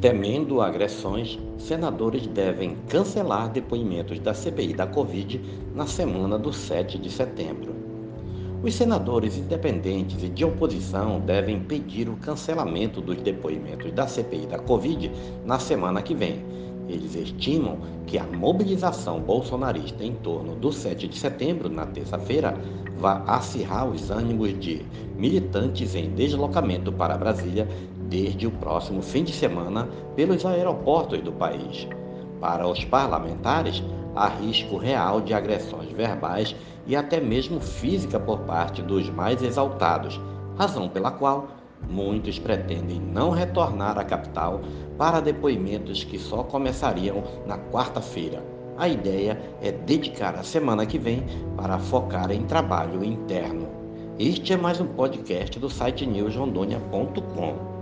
Temendo agressões, senadores devem cancelar depoimentos da CPI da Covid na semana do 7 de setembro. Os senadores independentes e de oposição devem pedir o cancelamento dos depoimentos da CPI da Covid na semana que vem. Eles estimam que a mobilização bolsonarista em torno do 7 de setembro, na terça-feira, vai acirrar os ânimos de militantes em deslocamento para Brasília desde o próximo fim de semana pelos aeroportos do país. Para os parlamentares, há risco real de agressões verbais e até mesmo física por parte dos mais exaltados, razão pela qual muitos pretendem não retornar à capital para depoimentos que só começariam na quarta-feira. A ideia é dedicar a semana que vem para focar em trabalho interno. Este é mais um podcast do site newsrondônia.com.